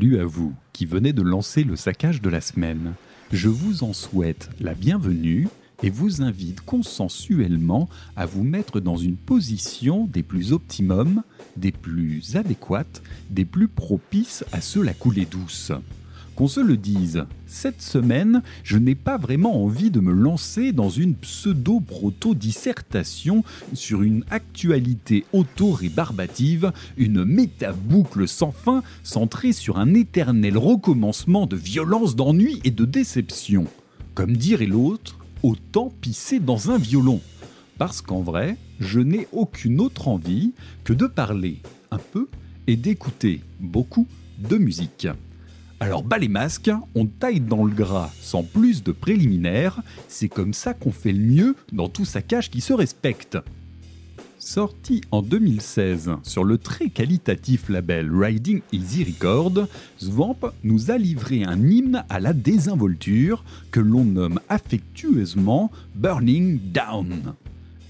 Salut à vous qui venez de lancer le saccage de la semaine. Je vous en souhaite la bienvenue et vous invite consensuellement à vous mettre dans une position des plus optimums, des plus adéquates, des plus propices à ceux la couler douce. Qu'on se le dise, cette semaine, je n'ai pas vraiment envie de me lancer dans une pseudo-proto-dissertation sur une actualité auto-rébarbative, une métaboucle sans fin centrée sur un éternel recommencement de violence, d'ennui et de déception. Comme dirait l'autre, autant pisser dans un violon. Parce qu'en vrai, je n'ai aucune autre envie que de parler un peu et d'écouter beaucoup de musique. Alors bas les masques, on taille dans le gras sans plus de préliminaires, c'est comme ça qu'on fait le mieux dans tout saccage qui se respecte. Sorti en 2016 sur le très qualitatif label Riding Easy Record, Swamp nous a livré un hymne à la désinvolture que l'on nomme affectueusement Burning Down.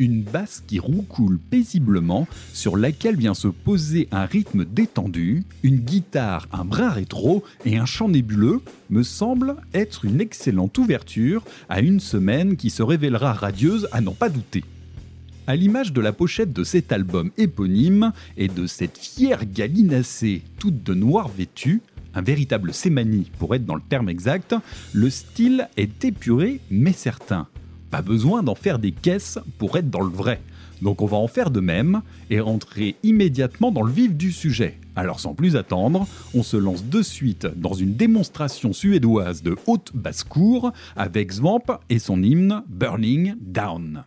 Une basse qui roucoule paisiblement, sur laquelle vient se poser un rythme détendu, une guitare, un brin rétro et un chant nébuleux, me semble être une excellente ouverture à une semaine qui se révélera radieuse à n'en pas douter. À l'image de la pochette de cet album éponyme et de cette fière galinacée toute de noir vêtue, un véritable sémanie pour être dans le terme exact, le style est épuré mais certain. Pas besoin d'en faire des caisses pour être dans le vrai. Donc on va en faire de même et rentrer immédiatement dans le vif du sujet. Alors sans plus attendre, on se lance de suite dans une démonstration suédoise de haute basse-cour avec Swamp et son hymne Burning Down.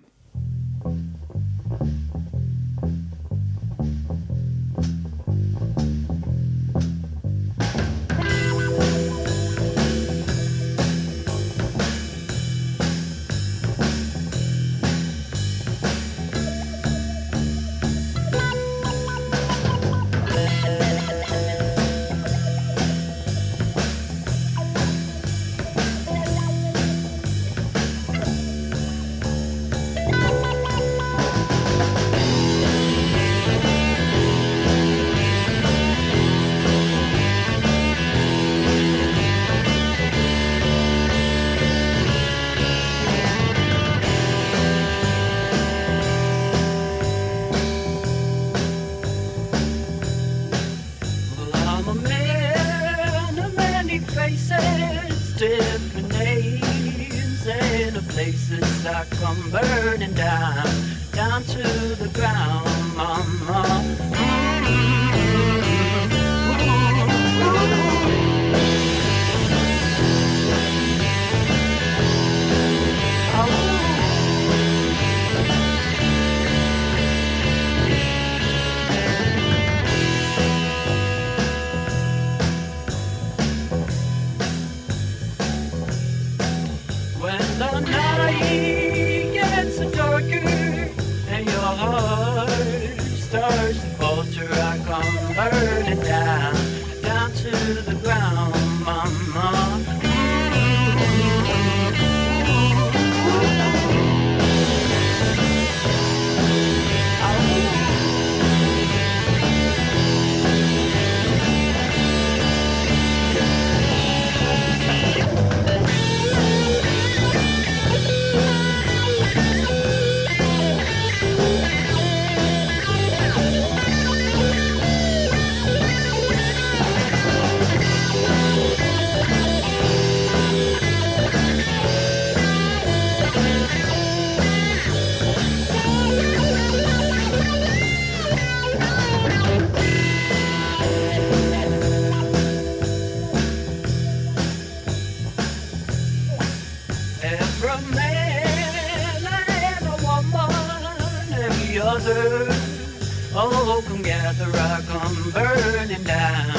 yeah, the rock I come burning down,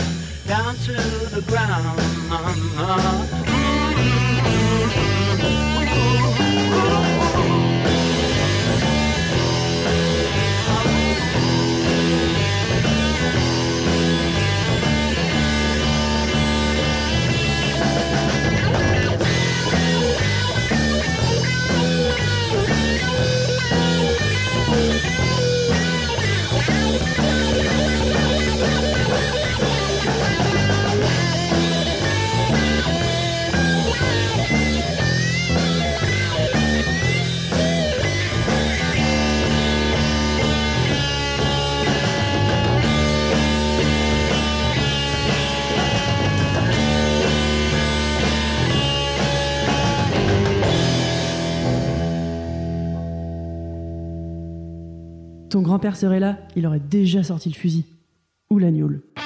down to the ground. Ton grand-père serait là, il aurait déjà sorti le fusil. Ou. Saccage.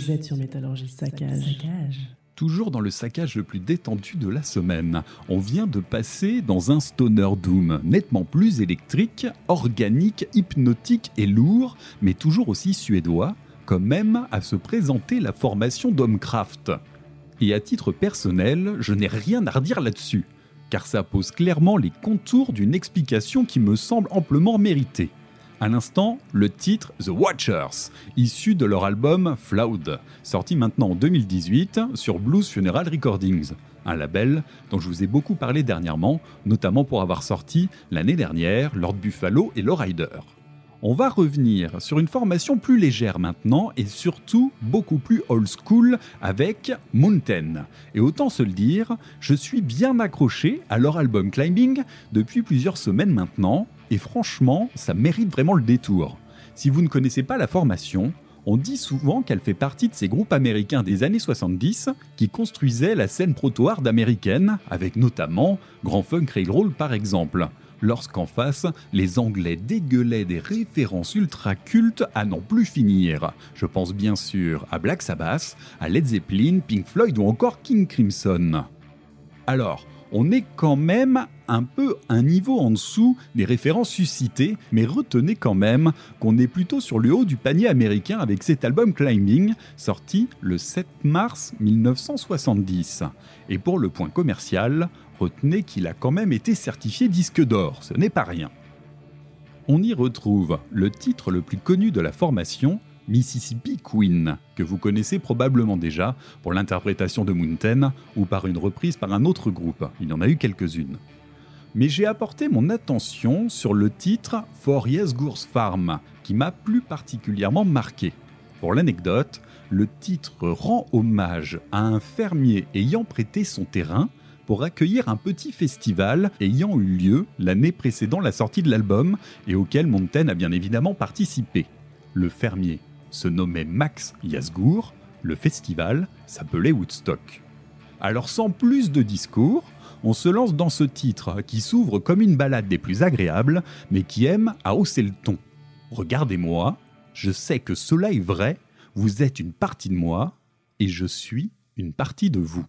Vous êtes sur Métallurgie Saccage. Toujours dans le saccage le plus détendu de la semaine, on vient de passer dans un stoner doom nettement plus électrique, organique, hypnotique et lourd, mais toujours aussi suédois, comme même à se présenter la formation Domcraft. Et à titre personnel, je n'ai rien à redire là-dessus, car ça pose clairement les contours d'une explication qui me semble amplement méritée. À l'instant, le titre The Watchers, issu de leur album Floud, sorti maintenant en 2018 sur Blues Funeral Recordings, un label dont je vous ai beaucoup parlé dernièrement, notamment pour avoir sorti l'année dernière Lord Buffalo et Rider. On va revenir sur une formation plus légère maintenant et surtout beaucoup plus old school avec Mountain. Et autant se le dire, je suis bien accroché à leur album Climbing depuis plusieurs semaines maintenant et franchement, ça mérite vraiment le détour. Si vous ne connaissez pas la formation, on dit souvent qu'elle fait partie de ces groupes américains des années 70 qui construisaient la scène proto-hard américaine, avec notamment Grand Funk Railroad par exemple lorsqu'en face, les Anglais dégueulaient des références ultra cultes à n'en plus finir. Je pense bien sûr à Black Sabbath, à Led Zeppelin, Pink Floyd ou encore King Crimson. Alors, on est quand même un peu un niveau en dessous des références suscitées, mais retenez quand même qu'on est plutôt sur le haut du panier américain avec cet album Climbing, sorti le 7 mars 1970. Et pour le point commercial, retenez qu'il a quand même été certifié disque d'or, ce n'est pas rien. On y retrouve le titre le plus connu de la formation, Mississippi Queen, que vous connaissez probablement déjà pour l'interprétation de Mountain ou par une reprise par un autre groupe, il y en a eu quelques-unes. Mais j'ai apporté mon attention sur le titre For Yes Gour's Farm, qui m'a plus particulièrement marqué. Pour l'anecdote, le titre rend hommage à un fermier ayant prêté son terrain pour accueillir un petit festival ayant eu lieu l'année précédant la sortie de l'album et auquel Mountain a bien évidemment participé. Le fermier se nommait Max Yasgour, le festival s'appelait Woodstock. Alors sans plus de discours, on se lance dans ce titre qui s'ouvre comme une balade des plus agréables, mais qui aime à hausser le ton. Regardez-moi, je sais que cela est vrai, vous êtes une partie de moi, et je suis une partie de vous.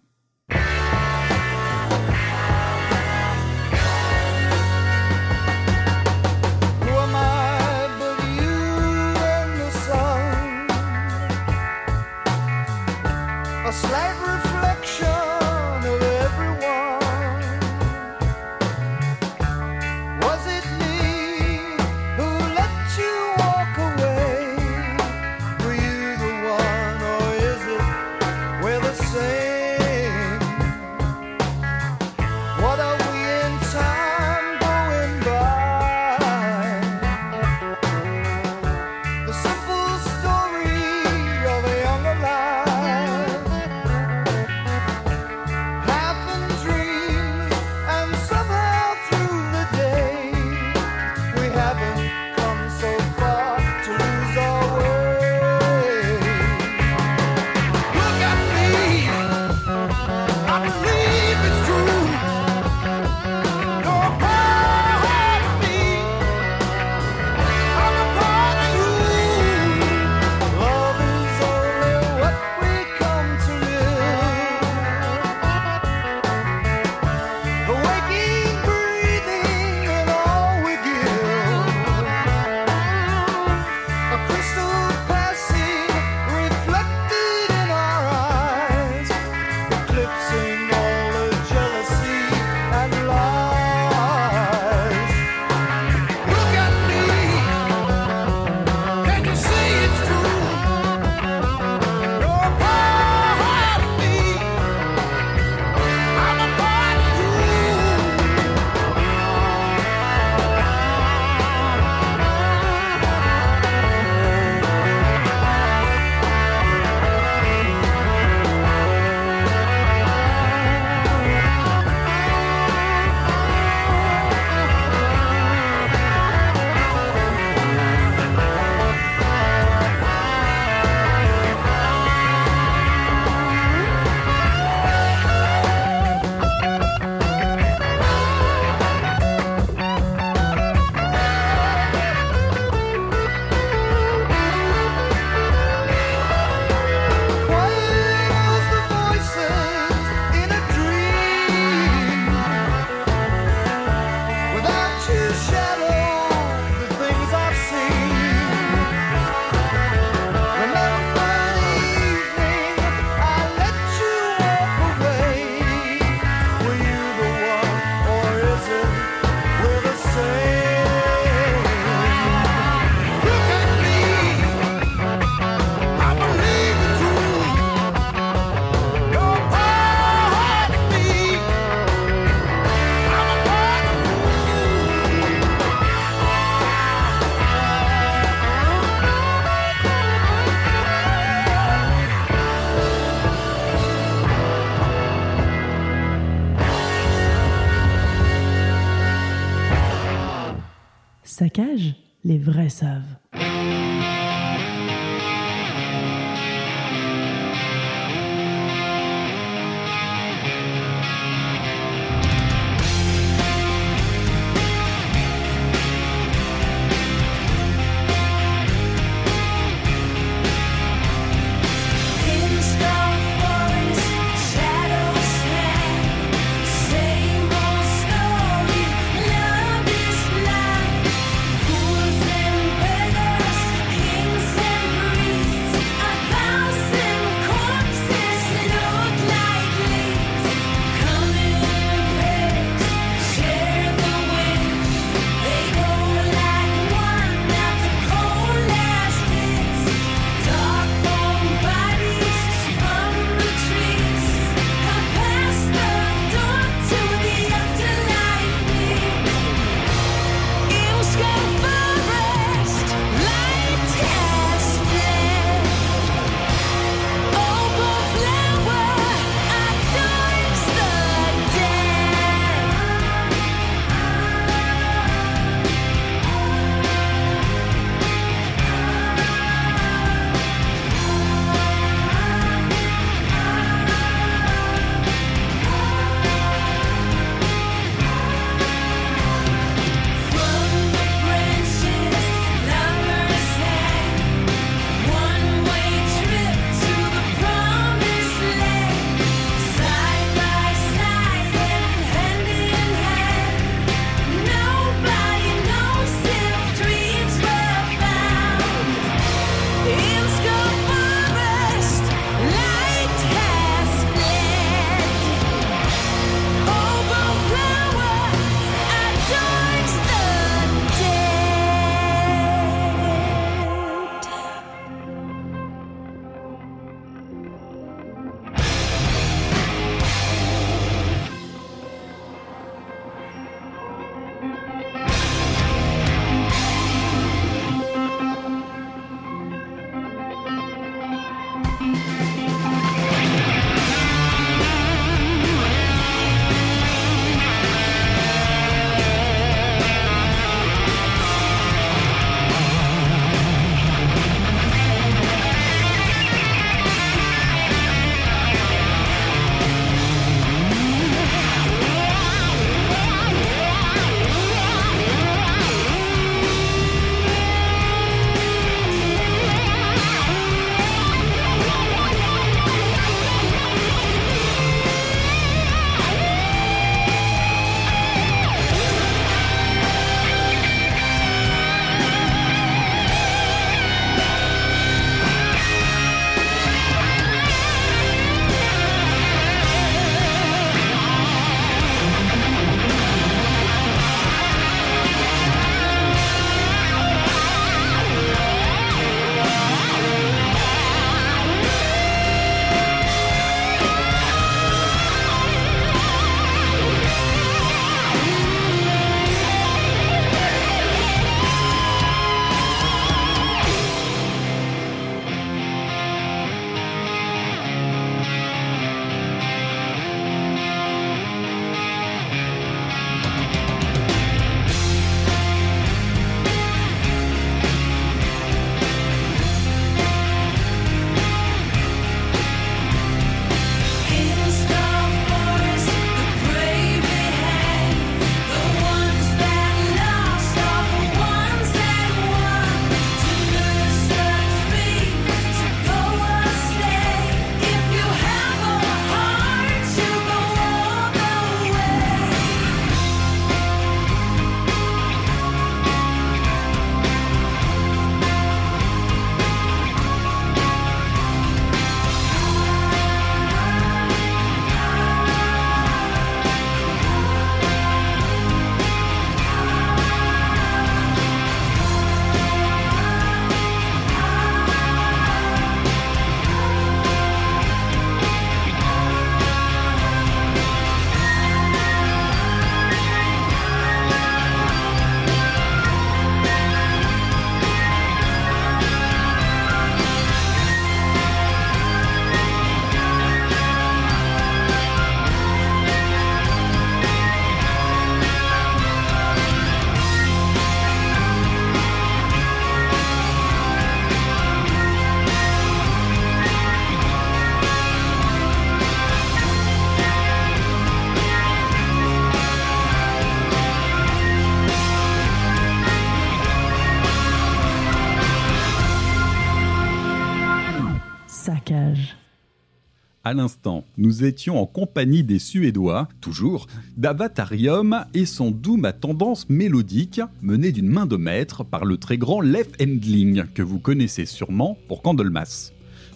À l'instant, nous étions en compagnie des Suédois, toujours, d'Avatarium et son doom à tendance mélodique, mené d'une main de maître par le très grand Leif Endling, que vous connaissez sûrement pour Candlemas.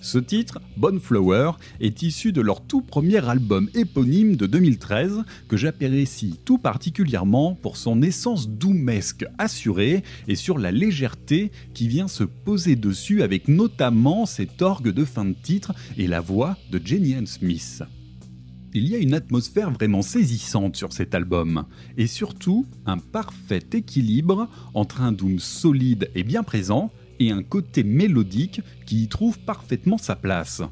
Ce titre, Boneflower, est issu de leur tout premier album éponyme de 2013 que j'apprécie tout particulièrement pour son essence doomesque assurée et sur la légèreté qui vient se poser dessus avec notamment cet orgue de fin de titre et la voix de Jenny Ann Smith. Il y a une atmosphère vraiment saisissante sur cet album, et surtout un parfait équilibre entre un doom solide et bien présent et un côté mélodique qui y trouve parfaitement sa place.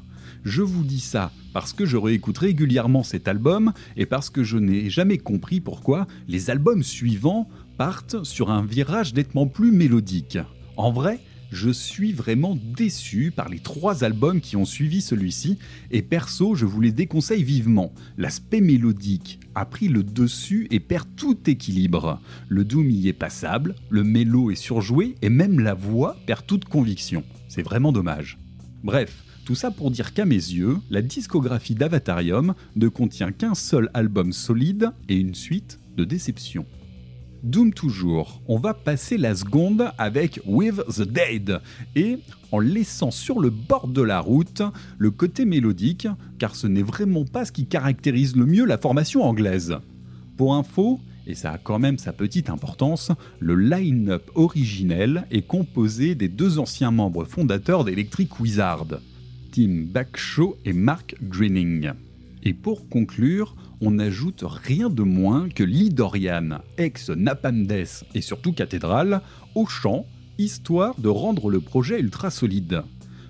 Je vous dis ça parce que je réécoute régulièrement cet album et parce que je n'ai jamais compris pourquoi les albums suivants partent sur un virage nettement plus mélodique. En vrai, je suis vraiment déçu par les trois albums qui ont suivi celui-ci, et perso, je vous les déconseille vivement. L'aspect mélodique a pris le dessus et perd tout équilibre. Le doom y est passable, le mélo est surjoué, et même la voix perd toute conviction. C'est vraiment dommage. Bref, tout ça pour dire qu'à mes yeux, la discographie d'Avatarium ne contient qu'un seul album solide et une suite de déceptions. Doom toujours, on va passer la seconde avec With the Dead et en laissant sur le bord de la route le côté mélodique, car ce n'est vraiment pas ce qui caractérise le mieux la formation anglaise. Pour info, et ça a quand même sa petite importance, le line-up originel est composé des deux anciens membres fondateurs d'Electric Wizard, Tim Backshaw et Mark Greening. Et pour conclure, on n'ajoute rien de moins que Lee Dorian, ex Napalm Death et surtout Cathédrale, au chant, histoire de rendre le projet ultra solide.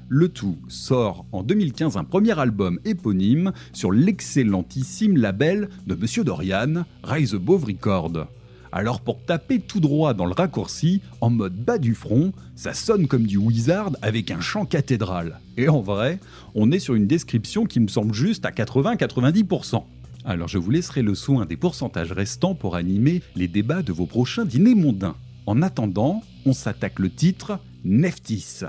Le tout sort en 2015 un premier album éponyme sur l'excellentissime label de Monsieur Dorian, Rise Above Record. Alors pour taper tout droit dans le raccourci, en mode bas du front, ça sonne comme du Wizard avec un chant cathédral. Et en vrai, on est sur une description qui me semble juste à 80-90%. Alors je vous laisserai le soin des pourcentages restants pour animer les débats de vos prochains dîners mondains. En attendant, on s'attaque le titre Neftis.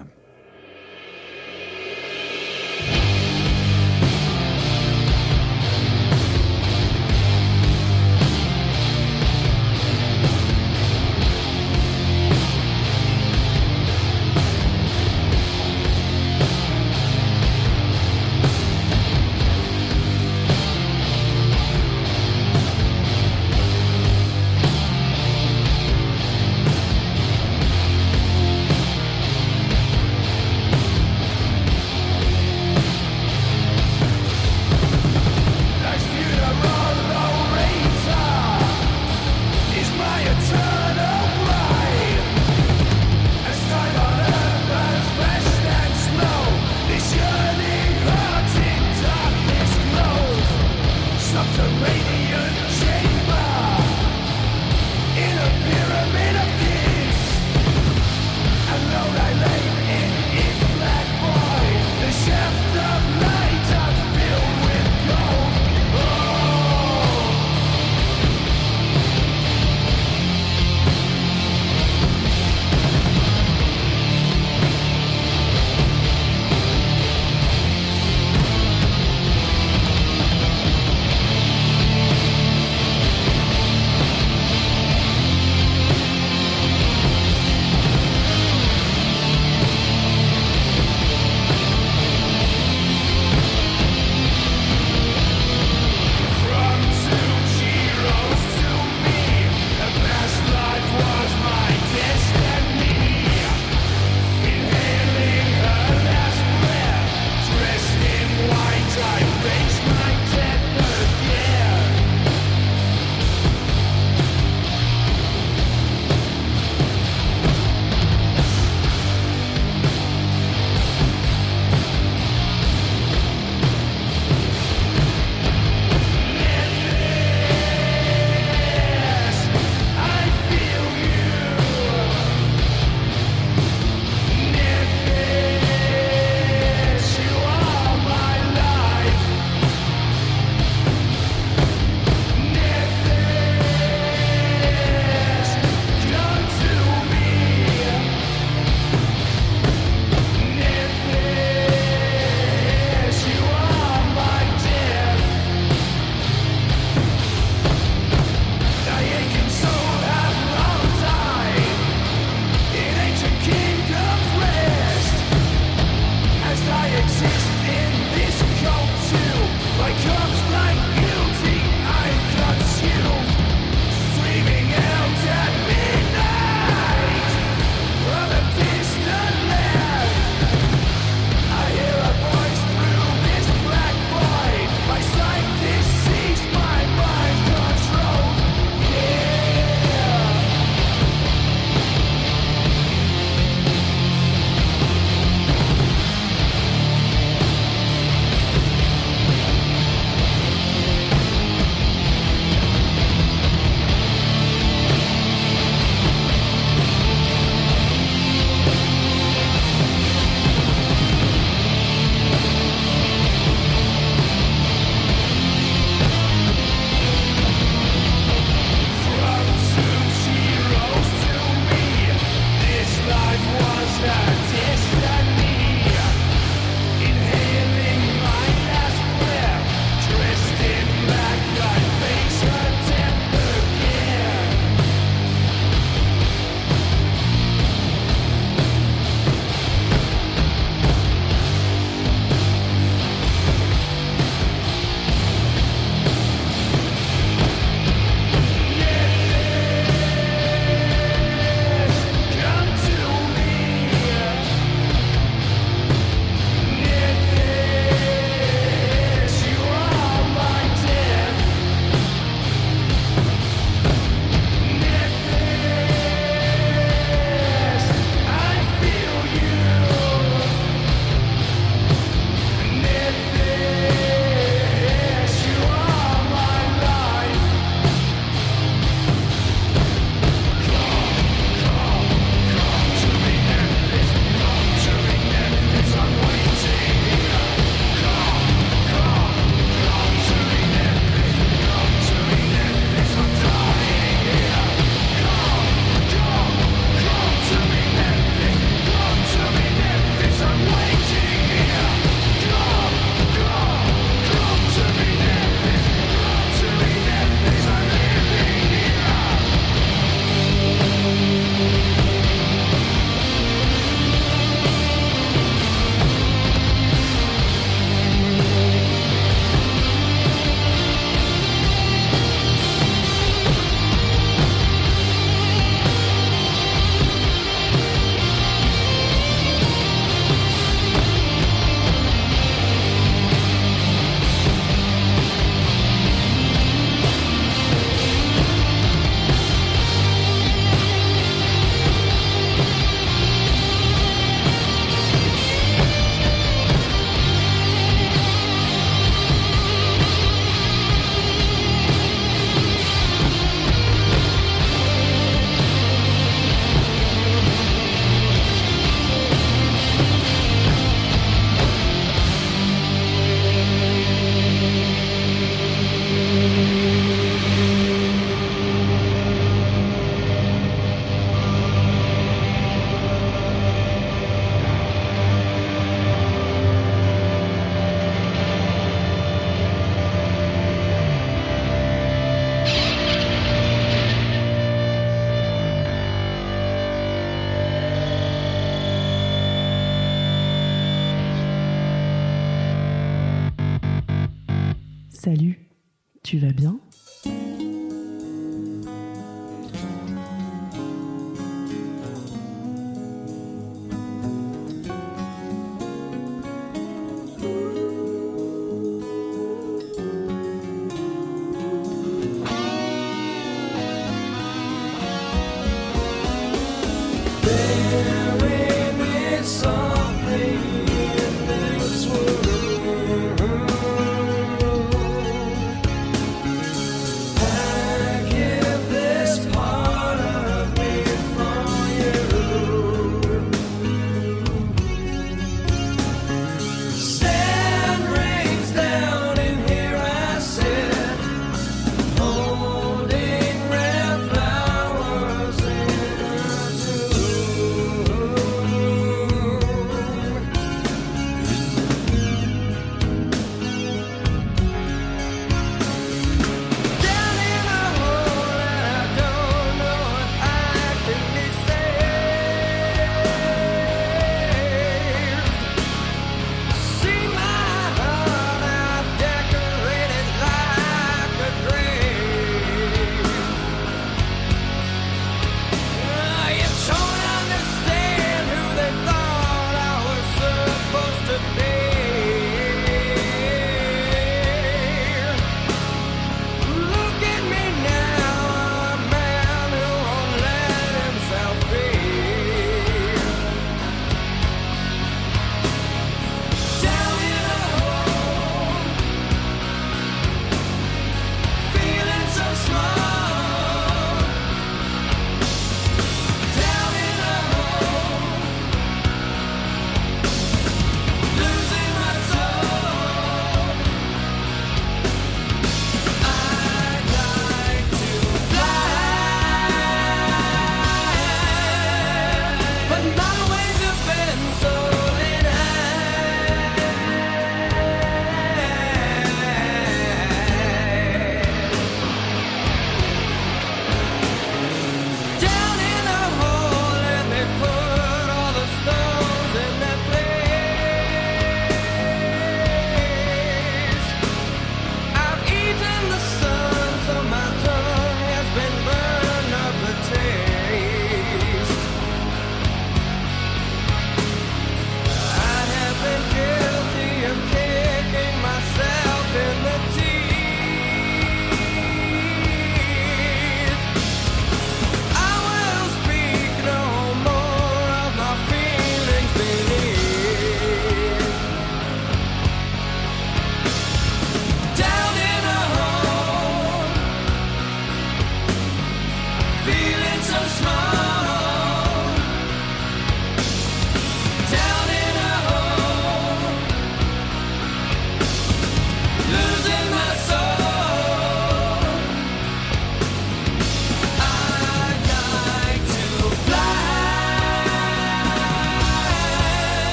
Tu vas bien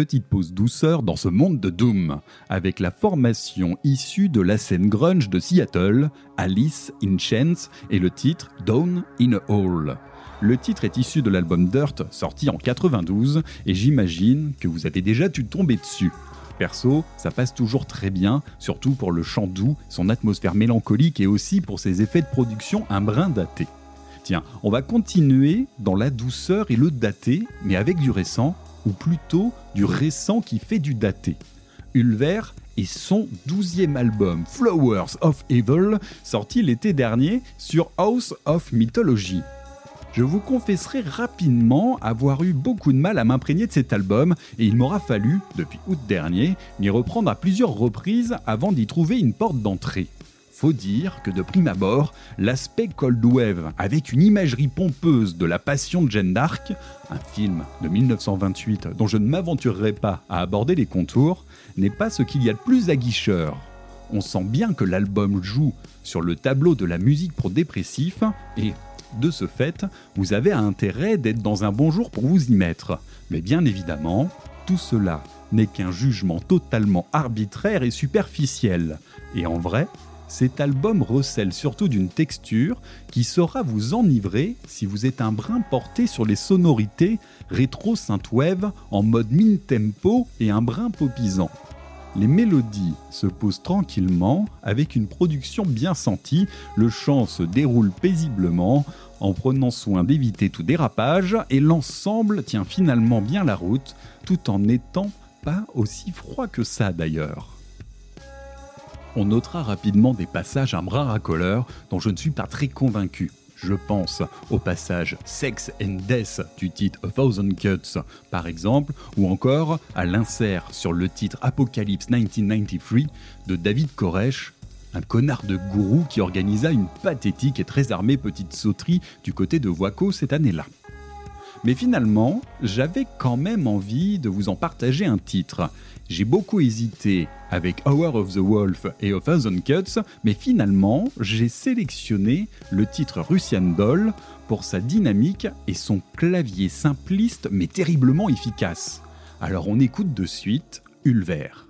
Petite pause douceur dans ce monde de Doom, avec la formation issue de la scène grunge de Seattle, Alice in Chains, et le titre Down in a Hole. Le titre est issu de l'album Dirt, sorti en 92, et j'imagine que vous avez déjà dû tomber dessus. Perso, ça passe toujours très bien, surtout pour le chant doux, son atmosphère mélancolique et aussi pour ses effets de production un brin daté. Tiens, on va continuer dans la douceur et le daté, mais avec du récent, ou plutôt du récent qui fait du daté. Ulver et son douzième album Flowers of Evil, sorti l'été dernier sur House of Mythology. Je vous confesserai rapidement avoir eu beaucoup de mal à m'imprégner de cet album et il m'aura fallu, depuis août dernier, m'y reprendre à plusieurs reprises avant d'y trouver une porte d'entrée. Faut dire que de prime abord, l'aspect Cold Wave, avec une imagerie pompeuse de la passion de Jeanne d'Arc, un film de 1928 dont je ne m'aventurerai pas à aborder les contours, n'est pas ce qu'il y a de plus aguicheur. On sent bien que l'album joue sur le tableau de la musique pour dépressif et, de ce fait, vous avez intérêt d'être dans un bon jour pour vous y mettre. Mais bien évidemment, tout cela n'est qu'un jugement totalement arbitraire et superficiel. Et en vrai, cet album recèle surtout d'une texture qui saura vous enivrer si vous êtes un brin porté sur les sonorités rétro synthwave en mode min tempo et un brin popisant. Les mélodies se posent tranquillement avec une production bien sentie, le chant se déroule paisiblement en prenant soin d'éviter tout dérapage et l'ensemble tient finalement bien la route tout en n'étant pas aussi froid que ça d'ailleurs. On notera rapidement des passages un bras racoleur dont je ne suis pas très convaincu. Je pense au passage Sex and Death du titre A Thousand Cuts, par exemple, ou encore à l'insert sur le titre Apocalypse 1993 de David Koresh, un connard de gourou qui organisa une pathétique et très armée petite sauterie du côté de Waco cette année-là. Mais finalement, j'avais quand même envie de vous en partager un titre. J'ai beaucoup hésité avec Hour of the Wolf et A Thousand Cuts, mais finalement, j'ai sélectionné le titre Russian Doll pour sa dynamique et son clavier simpliste mais terriblement efficace. Alors on écoute de suite Ulver.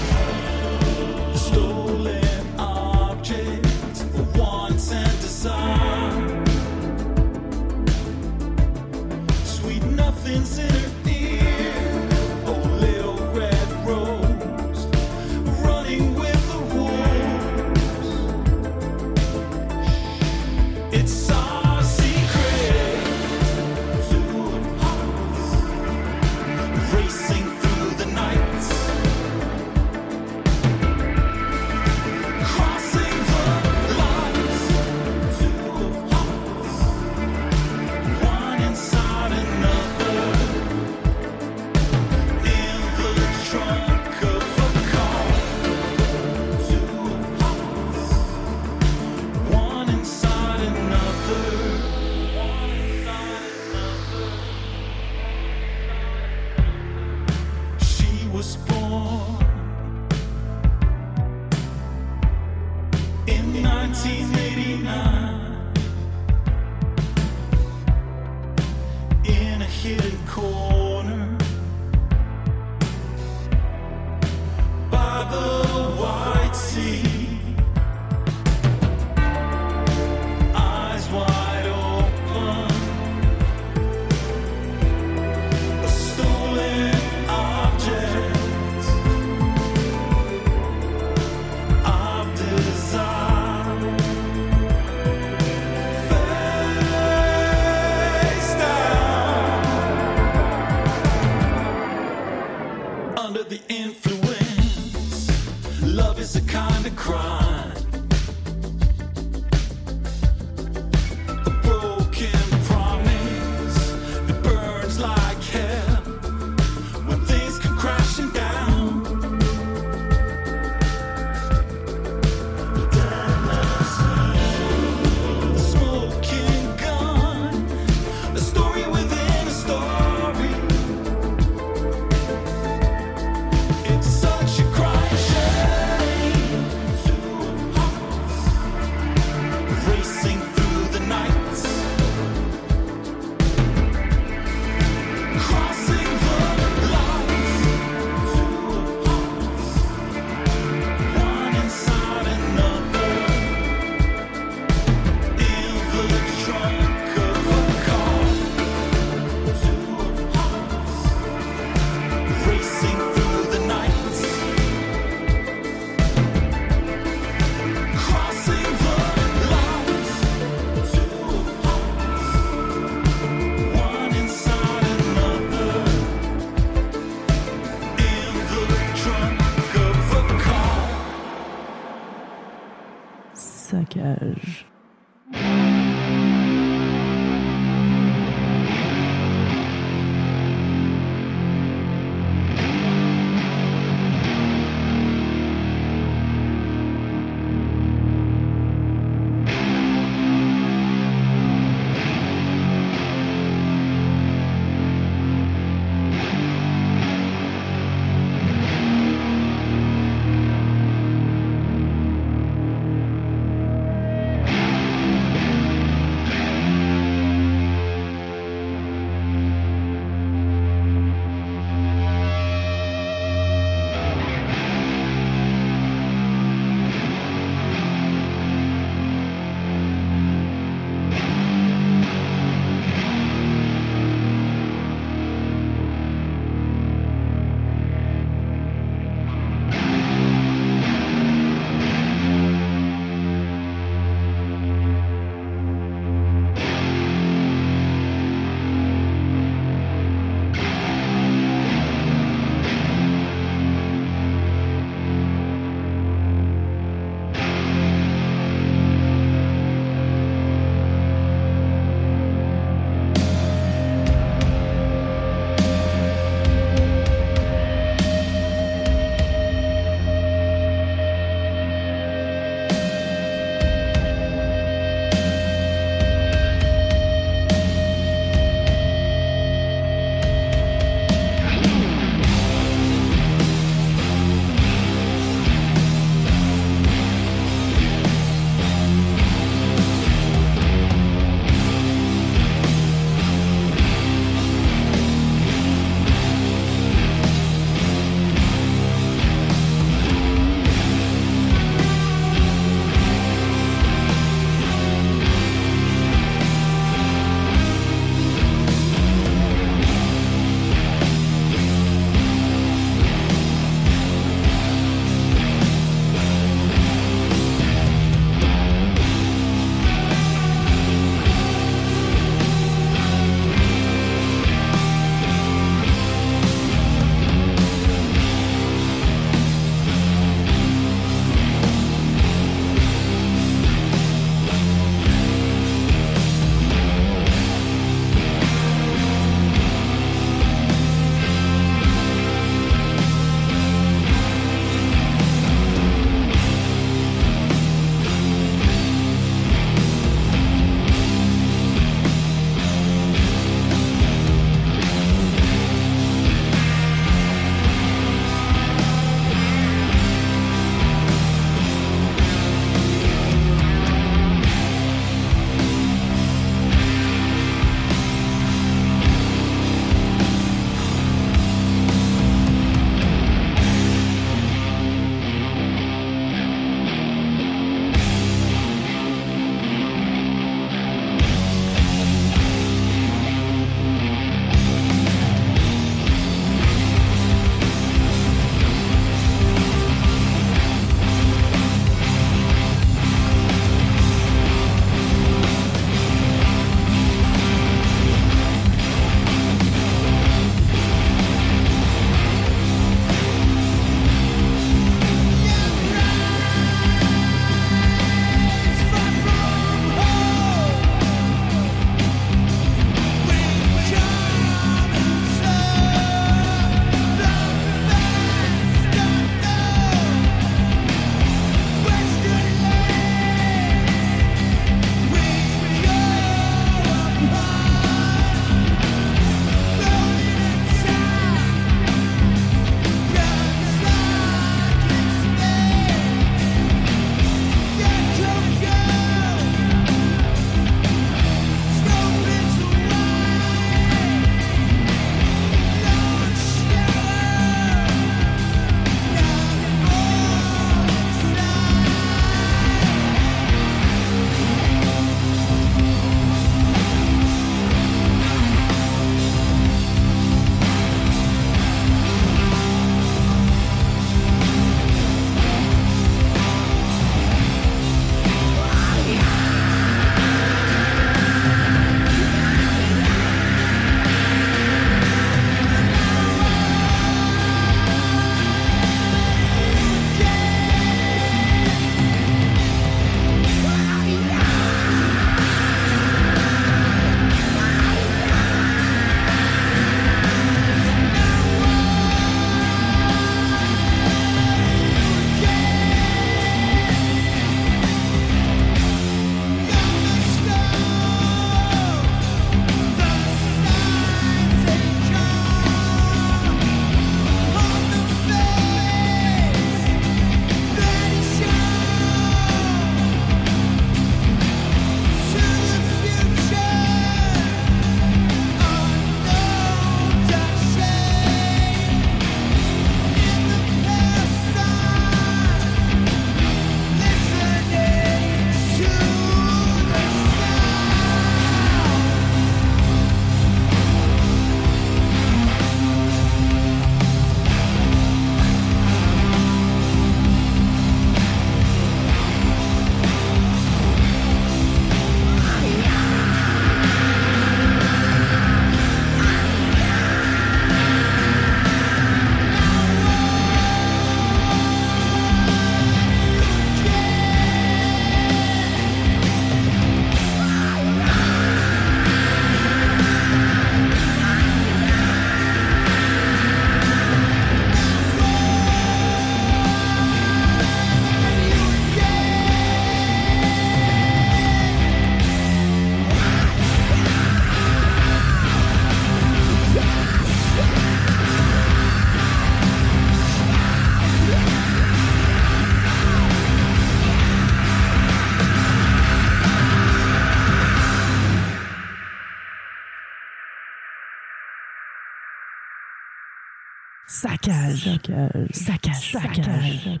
Saccage. Saccage. Saccage.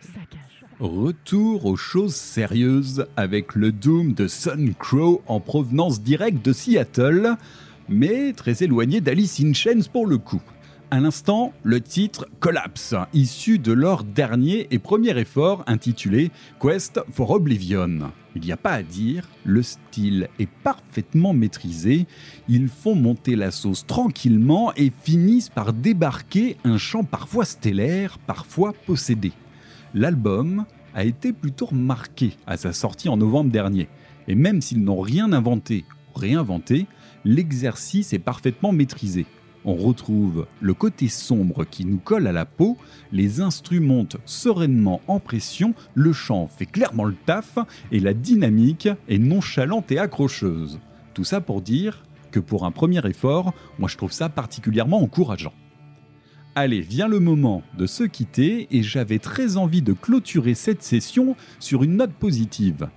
Saccage. Retour aux choses sérieuses avec le Doom de Sun Crow en provenance directe de Seattle, mais très éloigné d'Alice in Chains pour le coup. À l'instant, le titre Collapse, issu de leur dernier et premier effort intitulé Quest for Oblivion. Il n'y a pas à dire, le style est parfaitement maîtrisé, ils font monter la sauce tranquillement et finissent par débarquer un chant parfois stellaire, parfois possédé. L'album a été plutôt remarqué à sa sortie en novembre dernier, et même s'ils n'ont rien inventé ou réinventé, l'exercice est parfaitement maîtrisé. On retrouve le côté sombre qui nous colle à la peau, les instruments montent sereinement en pression, le chant fait clairement le taf et la dynamique est nonchalante et accrocheuse. Tout ça pour dire que pour un premier effort, moi je trouve ça particulièrement encourageant. Allez, vient le moment de se quitter et j'avais très envie de clôturer cette session sur une note positive.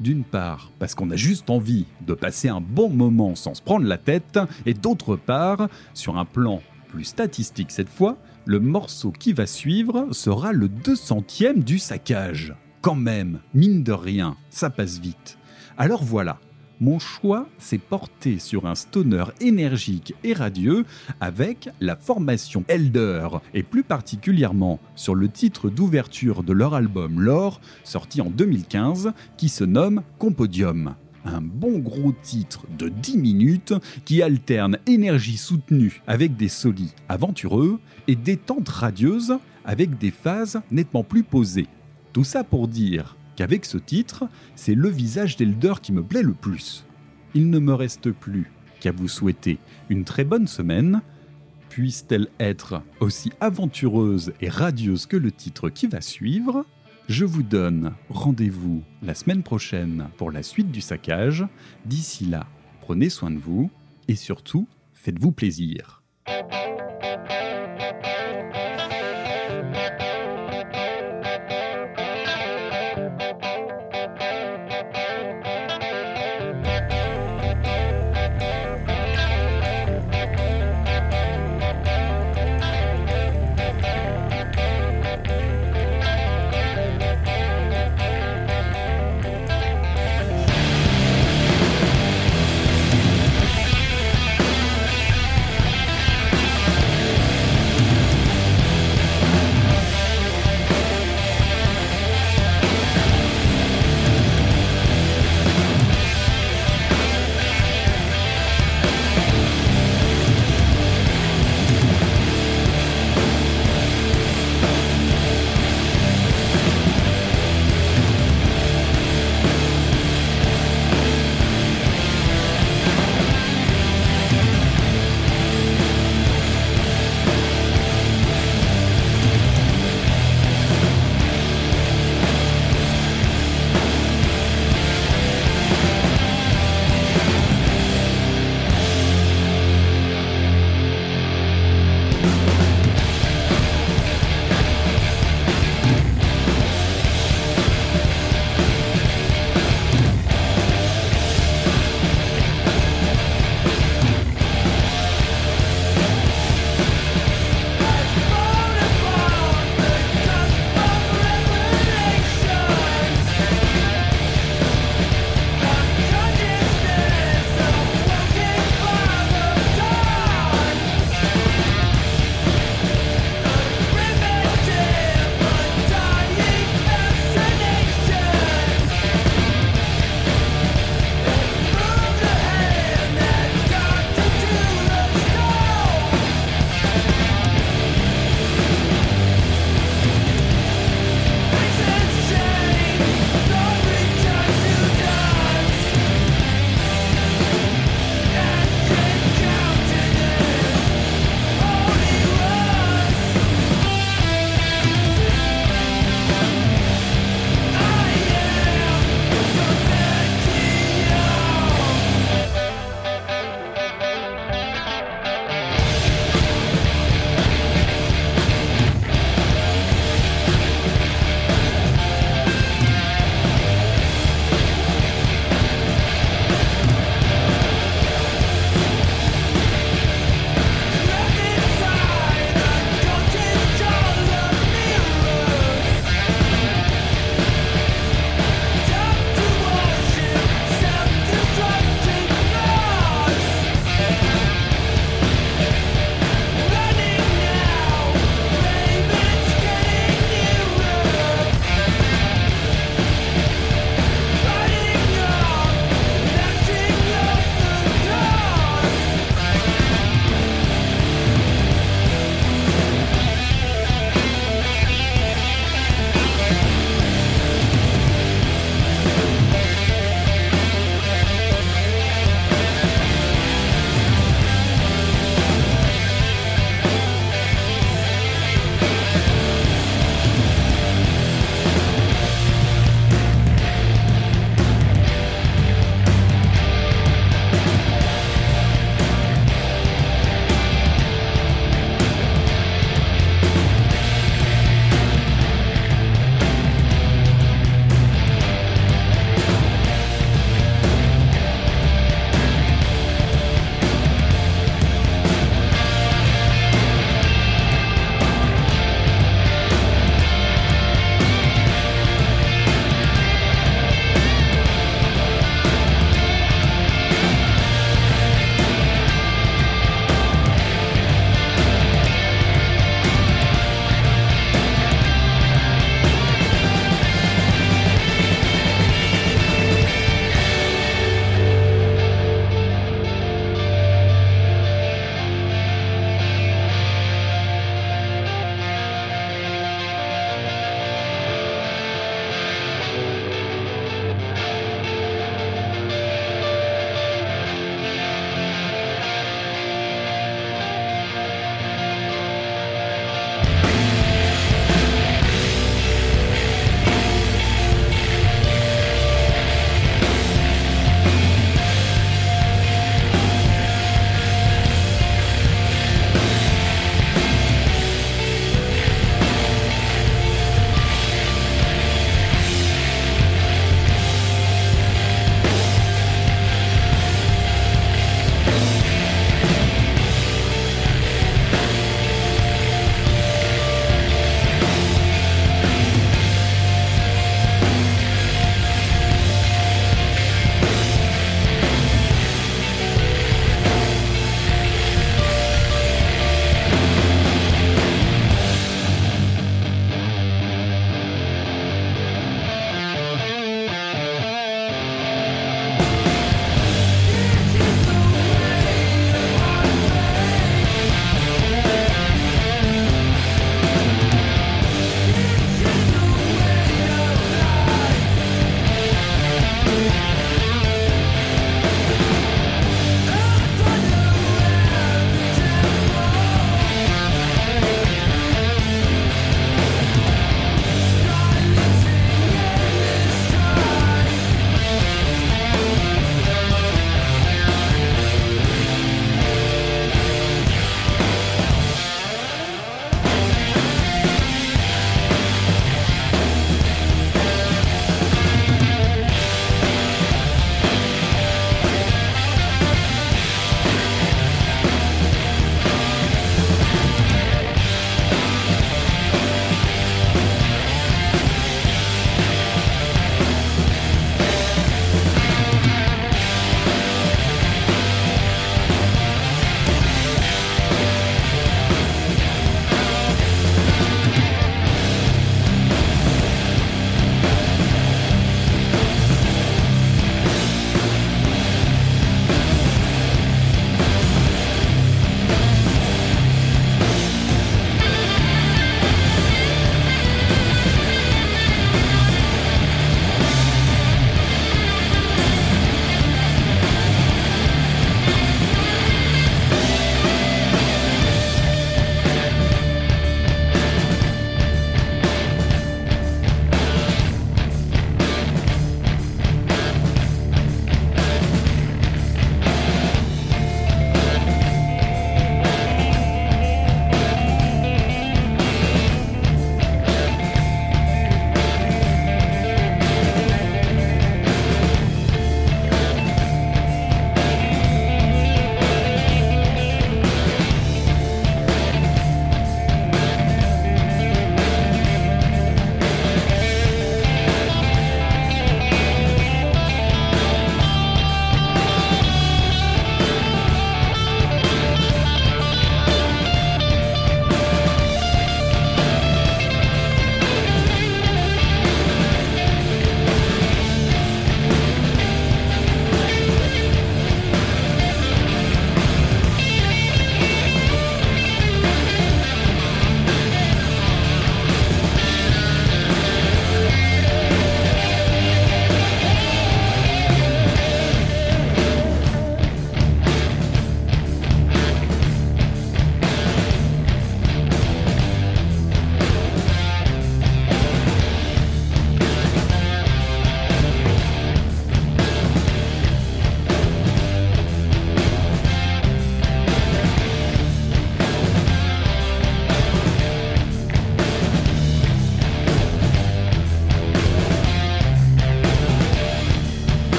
D'une part, parce qu'on a juste envie de passer un bon moment sans se prendre la tête, et d'autre part, sur un plan plus statistique cette fois, le morceau qui va suivre sera le 200e du saccage. Quand même, mine de rien, ça passe vite. Alors voilà, mon choix s'est porté sur un stoner énergique et radieux avec la formation Elder et plus particulièrement sur le titre d'ouverture de leur album Lore sorti en 2015 qui se nomme Compodium. Un bon gros titre de 10 minutes qui alterne énergie soutenue avec des solis aventureux et détente radieuse avec des phases nettement plus posées. Tout ça pour dire qu'avec ce titre, c'est le visage d'Elder qui me plaît le plus. Il ne me reste plus qu'à vous souhaiter une très bonne semaine, puisse-t-elle être aussi aventureuse et radieuse que le titre qui va suivre. Je vous donne rendez-vous la semaine prochaine pour la suite du saccage. D'ici là, prenez soin de vous et surtout, faites-vous plaisir.